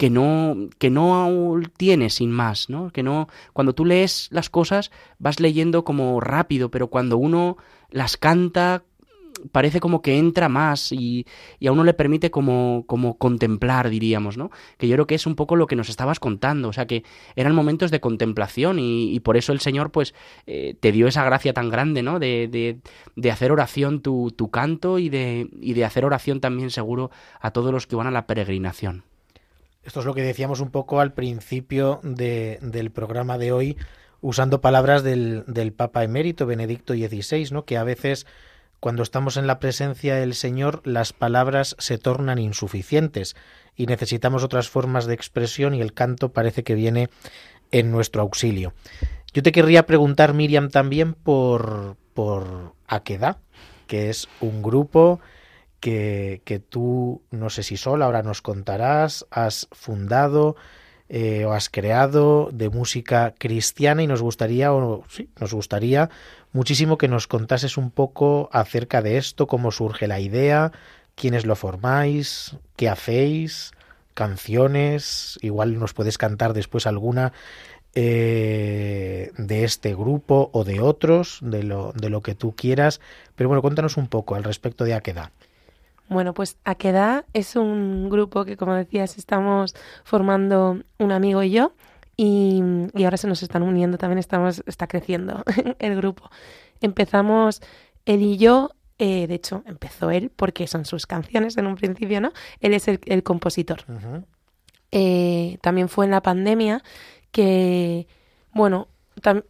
que no, que no tiene sin más, ¿no? Que no, cuando tú lees las cosas vas leyendo como rápido, pero cuando uno las canta parece como que entra más y, y a uno le permite como, como contemplar, diríamos, ¿no? Que yo creo que es un poco lo que nos estabas contando, o sea que eran momentos de contemplación y, por eso el Señor pues eh, te dio esa gracia tan grande, ¿no? De, de, de hacer oración tu, tu canto y de, y de hacer oración también seguro a todos los que van a la peregrinación. Esto es lo que decíamos un poco al principio de, del programa de hoy, usando palabras del, del, Papa emérito Benedicto XVI, ¿no? que a veces cuando estamos en la presencia del Señor las palabras se tornan insuficientes y necesitamos otras formas de expresión y el canto parece que viene en nuestro auxilio. Yo te querría preguntar, Miriam, también por, por Aqueda, que es un grupo que, tú, no sé si sola, ahora nos contarás, has fundado eh, o has creado de música cristiana y nos gustaría, o sí, nos gustaría muchísimo que nos contases un poco acerca de esto, cómo surge la idea, quiénes lo formáis, qué hacéis, canciones, igual nos puedes cantar después alguna eh, de este grupo o de otros, de lo, de lo que tú quieras, pero bueno, cuéntanos un poco al respecto de Aqueda. Bueno, pues Aqueda es un grupo que, como decías, estamos formando un amigo y yo. Y, ahora se nos están uniendo, también estamos, está creciendo el grupo. Empezamos él y yo, eh, de hecho, empezó él porque son sus canciones en un principio, ¿no? Él es el, compositor. Eh, también fue en la pandemia que, bueno,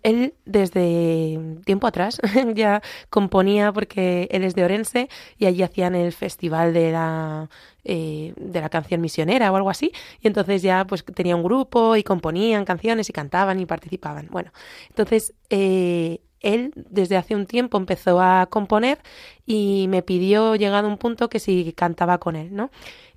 él desde tiempo atrás ya componía porque él es de Orense y allí hacían el festival de la eh, de la canción misionera o algo así. Y entonces ya pues tenía un grupo y componían canciones y cantaban y participaban. Bueno entonces eh, él desde hace un tiempo empezó a componer y me pidió llegado un punto que si cantaba con él no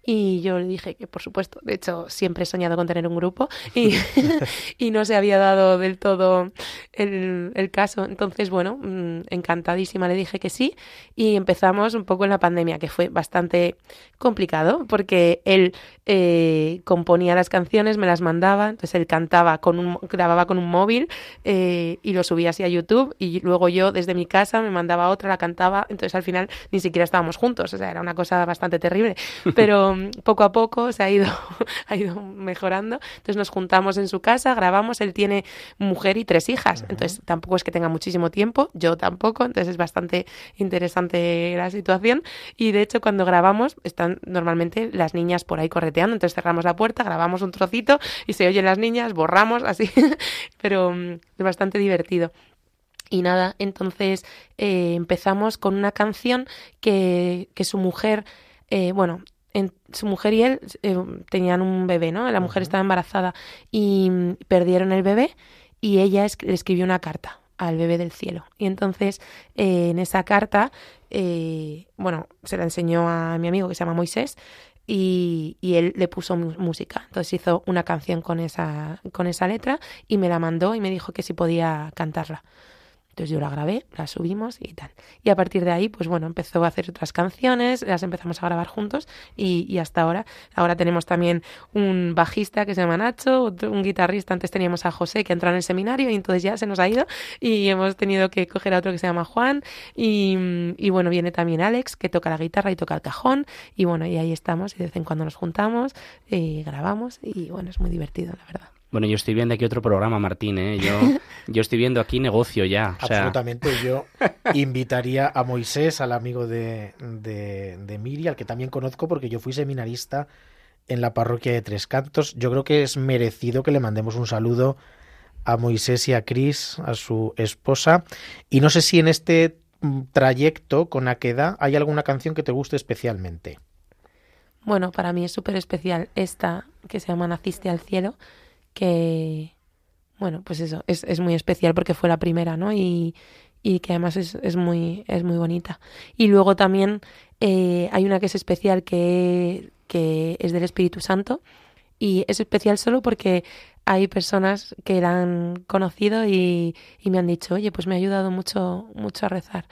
y yo le dije que, por supuesto, de hecho, siempre he soñado con tener un grupo y, y no se había dado del todo el, el, caso. Entonces, bueno, mm, encantadísima le dije que sí y empezamos un poco en la pandemia, que fue bastante complicado porque él eh, componía las canciones, me las mandaba, entonces él cantaba con un, grababa con un móvil eh, y lo subía así a YouTube y luego yo desde mi casa me mandaba otra, la cantaba, entonces al final ni siquiera estábamos juntos, o sea, era una cosa bastante terrible. Pero pero poco a poco se ha ido, ha ido mejorando. Entonces nos juntamos en su casa, grabamos, él tiene mujer y tres hijas, entonces tampoco es que tenga muchísimo tiempo, yo tampoco, entonces es bastante interesante la situación. Y de hecho cuando grabamos están normalmente las niñas por ahí correteando, entonces cerramos la puerta, grabamos un trocito y se oyen las niñas, borramos así, pero mm, es bastante divertido. Y nada, entonces eh, empezamos con una canción que, que su mujer, eh, bueno, en, su mujer y él eh, tenían un bebé, ¿no? La mujer estaba embarazada y mm, perdieron el bebé y ella le escribió una carta al bebé del cielo. Y entonces en esa carta, bueno, se la enseñó a mi amigo que se llama Moisés y, y, él le puso música. Entonces hizo una canción con esa, con esa letra y me la mandó y me dijo que si podía cantarla. Entonces yo la grabé, la subimos y tal. Y a partir de ahí, pues bueno, empezó a hacer otras canciones, las empezamos a grabar juntos y, hasta ahora. Ahora tenemos también un bajista que se llama Nacho, un guitarrista, antes teníamos a José que entró en el seminario y entonces ya se nos ha ido y hemos tenido que coger a otro que se llama Juan y, y bueno, viene también Alex que toca la guitarra y toca el cajón y bueno, y ahí estamos y de vez en cuando nos juntamos y grabamos y bueno, es muy divertido, la verdad. Bueno, yo estoy viendo aquí otro programa, Martín, ¿eh? Yo, yo estoy viendo aquí negocio ya. Absolutamente. Yo invitaría a Moisés, al amigo de, de, de Miri, al que también conozco porque yo fui seminarista en la parroquia de Tres Cantos. Yo creo que es merecido que le mandemos un saludo a Moisés y a Cris, a su esposa. Y no sé si en este trayecto con Aqueda hay alguna canción que te guste especialmente. Bueno, para mí es súper especial esta que se llama Naciste al cielo que, bueno, pues eso, es, es muy especial porque fue la primera, ¿no? Y, y que además es, es, muy, es muy bonita. Y luego también eh, hay una que es especial que, que es del Espíritu Santo y es especial solo porque hay personas que la han conocido y, y me han dicho, oye, pues me ha ayudado mucho, mucho a rezar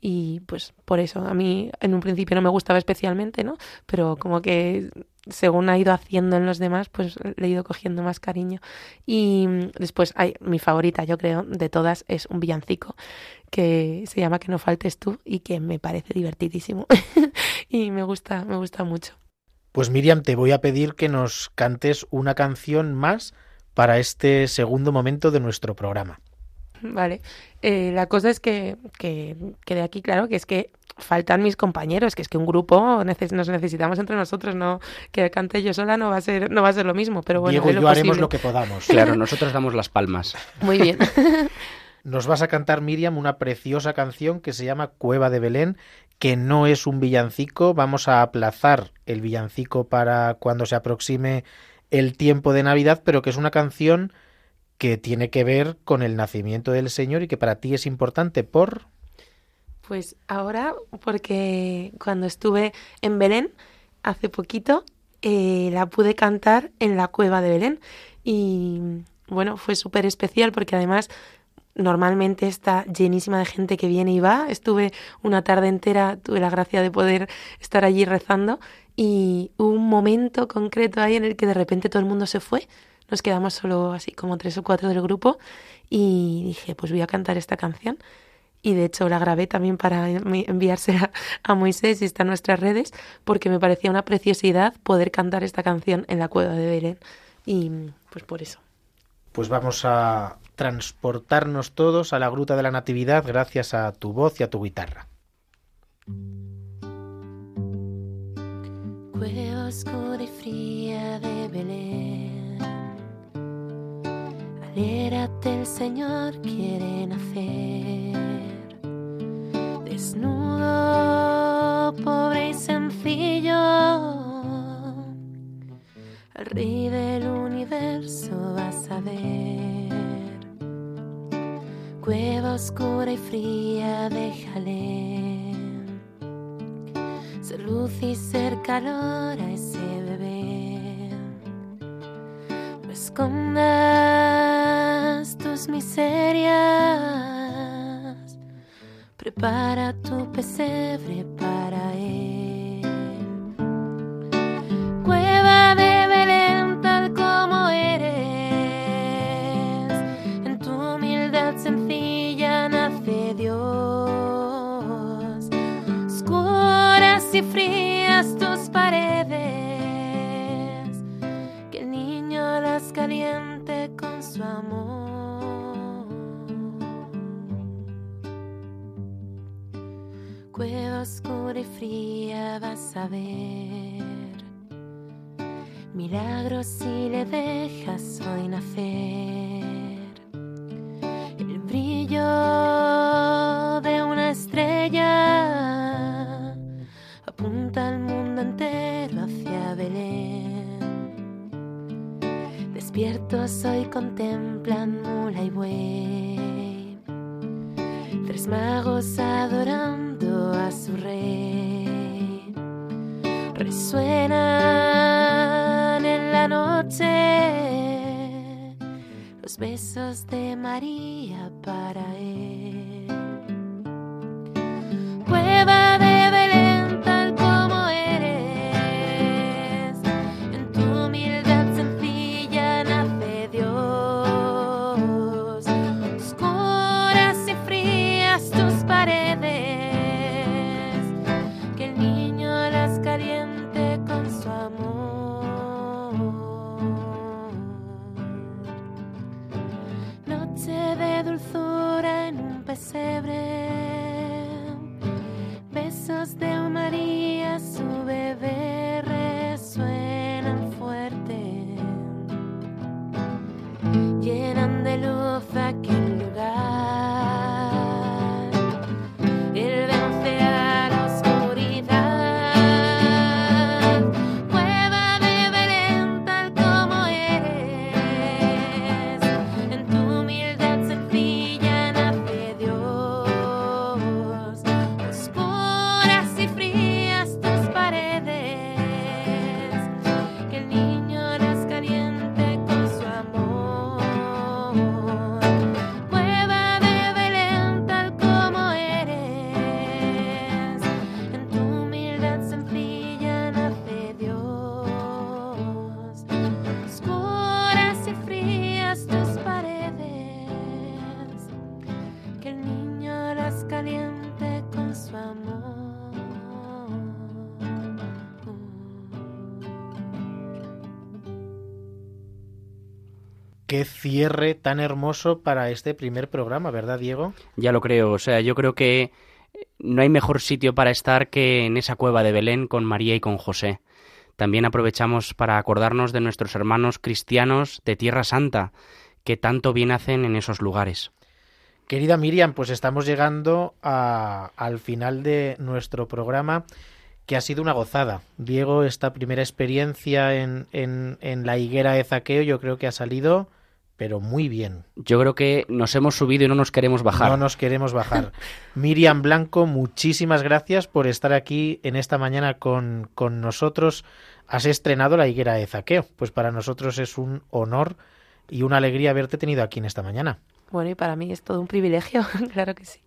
y pues por eso a mí en un principio no me gustaba especialmente, ¿no? Pero como que según ha ido haciendo en los demás, pues le he ido cogiendo más cariño. Y después hay mi favorita, yo creo, de todas es un villancico que se llama Que no faltes tú y que me parece divertidísimo y me gusta, me gusta mucho. Pues Miriam, te voy a pedir que nos cantes una canción más para este segundo momento de nuestro programa. Vale. Eh, la cosa es que, que quede aquí claro que es que faltan mis compañeros, que es que un grupo nos necesitamos entre nosotros, no que cante yo sola no va a ser no va a ser lo mismo, pero bueno, Diego y yo haremos lo que podamos. Claro, nosotros damos las palmas. Muy bien. Nos vas a cantar Miriam una preciosa canción que se llama Cueva de Belén, que no es un villancico, vamos a aplazar el villancico para cuando se aproxime el tiempo de Navidad, pero que es una canción que tiene que ver con el nacimiento del Señor y que para ti es importante por... Pues ahora, porque cuando estuve en Belén hace poquito, eh, la pude cantar en la cueva de Belén y bueno, fue súper especial porque además normalmente está llenísima de gente que viene y va. Estuve una tarde entera, tuve la gracia de poder estar allí rezando y hubo un momento concreto ahí en el que de repente todo el mundo se fue nos quedamos solo así como tres o cuatro del grupo y dije, pues voy a cantar esta canción. Y de hecho la grabé también para enviársela a Moisés y está en nuestras redes porque me parecía una preciosidad poder cantar esta canción en la cueva de Belén. Y pues por eso. Pues vamos a transportarnos todos a la Gruta de la Natividad gracias a tu voz y a tu guitarra. Cueva oscura y fría de Belén Mírate, el Señor quiere nacer. Desnudo, pobre y sencillo, al rey del universo vas a ver. Cueva oscura y fría, déjale ser luz y ser calor a ese bebé. No escondas miserias. Prepara tu pesebre para él. Su amor. Cueva oscura y fría vas a ver milagros si le dejas hoy nacer. El brillo de una estrella apunta al mundo entero hacia Belén. Despiertos hoy contemplan mula y buey. Tres magos adorando a su rey. Resuenan en la noche los besos de María para él. Caliente con su amor. Qué cierre tan hermoso para este primer programa, ¿verdad, Diego? Ya lo creo, o sea, yo creo que no hay mejor sitio para estar que en esa cueva de Belén con María y con José. También aprovechamos para acordarnos de nuestros hermanos cristianos de Tierra Santa, que tanto bien hacen en esos lugares. Querida Miriam, pues estamos llegando a- al final de nuestro programa, que ha sido una gozada. Diego, esta primera experiencia en, en- en la higuera de Zaqueo, yo creo que ha salido, pero muy bien. Yo creo que nos hemos subido y no nos queremos bajar. No nos queremos bajar. Miriam Blanco, muchísimas gracias por estar aquí en esta mañana con, con nosotros. Has estrenado la higuera de Zaqueo. Pues para nosotros es un honor y una alegría haberte tenido aquí en esta mañana. Bueno, y para mí es todo un privilegio, claro que sí.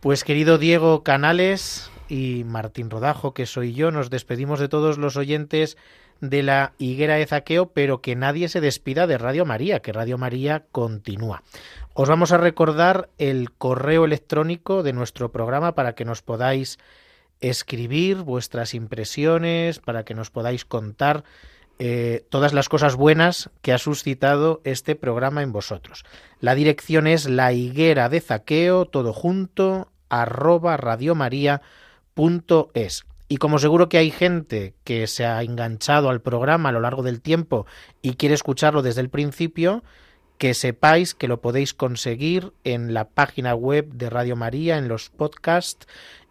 Pues querido Diego Canales y Martín Rodajo, que soy yo, nos despedimos de todos los oyentes de la higuera de Zaqueo, pero que nadie se despida de Radio María, que Radio María continúa. Os vamos a recordar el correo electrónico de nuestro programa para que nos podáis escribir vuestras impresiones, para que nos podáis contar eh, todas las cosas buenas que ha suscitado este programa en vosotros. La dirección es la higuera de zaqueo, todo junto, arroba radiomaria.es. Y como seguro que hay gente que se ha enganchado al programa a lo largo del tiempo y quiere escucharlo desde el principio, que sepáis que lo podéis conseguir en la página web de Radio María, en los podcasts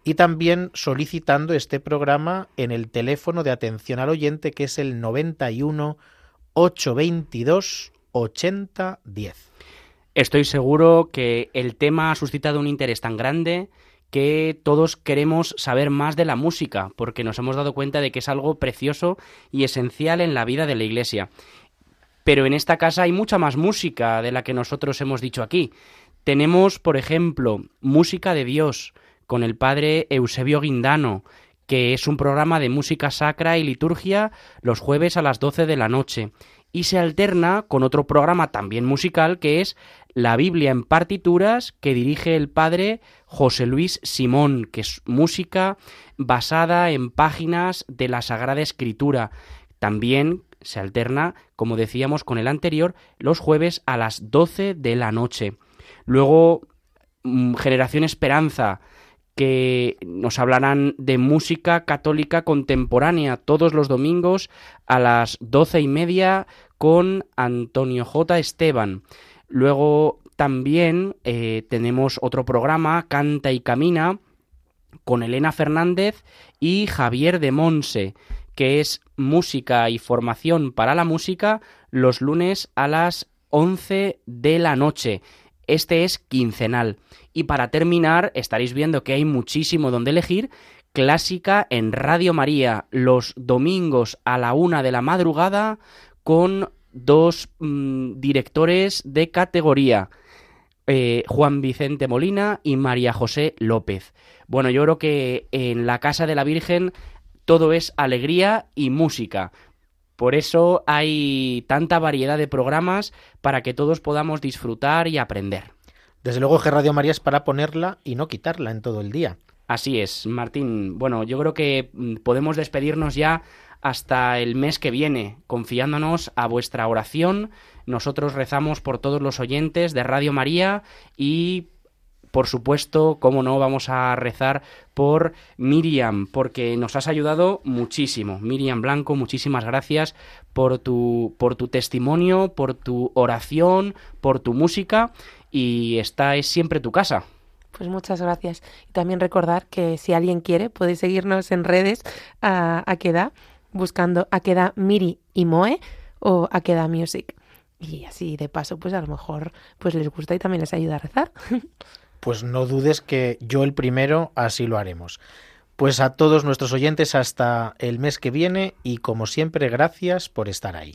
y también solicitando este programa en el teléfono de atención al oyente que es el 91 822 8010. Estoy seguro que el tema ha suscitado un interés tan grande que todos queremos saber más de la música, porque nos hemos dado cuenta de que es algo precioso y esencial en la vida de la Iglesia. Pero en esta casa hay mucha más música de la que nosotros hemos dicho aquí. Tenemos, por ejemplo, Música de Dios con el padre Eusebio Guindano, que es un programa de música sacra y liturgia los jueves a las 12 de la noche. Y se alterna con otro programa también musical que es La Biblia en partituras que dirige el padre José Luis Simón, que es música basada en páginas de la Sagrada Escritura. También se alterna, como decíamos, con el anterior, los jueves a las 12 de la noche. Luego, mm, Generación Esperanza, que nos hablarán de música católica contemporánea todos los domingos a las doce y media con Antonio J. Esteban. Luego también eh, tenemos otro programa, Canta y Camina, con Elena Fernández y Javier de Monse, que es música y formación para la música los lunes a las 11 de la noche. Este es quincenal. Y para terminar, estaréis viendo que hay muchísimo donde elegir. Clásica en Radio María, los domingos a la una de la madrugada, con dos mm, directores de categoría. Eh, Juan Vicente Molina y María José López. Bueno, yo creo que en la Casa de la Virgen todo es alegría y música. Por eso hay tanta variedad de programas para que todos podamos disfrutar y aprender. Desde luego que Radio María es para ponerla y no quitarla en todo el día. Así es, Martín. Bueno, yo creo que mm, podemos despedirnos ya hasta el mes que viene, confiándonos a vuestra oración. Nosotros rezamos por todos los oyentes de Radio María y por supuesto, cómo no, vamos a rezar por Miriam, porque nos has ayudado muchísimo. Miriam Blanco, muchísimas gracias por tu, por tu testimonio, por tu oración, por tu música, y esta es siempre tu casa. Pues muchas gracias. Y también recordar que si alguien quiere, puede seguirnos en redes a Aqueda, buscando Aqueda Miri y Moe o Aqueda Music. Y así de paso, pues a lo mejor pues les gusta y también les ayuda a rezar. Pues no dudes que yo el primero así lo haremos. Pues a todos nuestros oyentes hasta el mes que viene y como siempre gracias por estar ahí.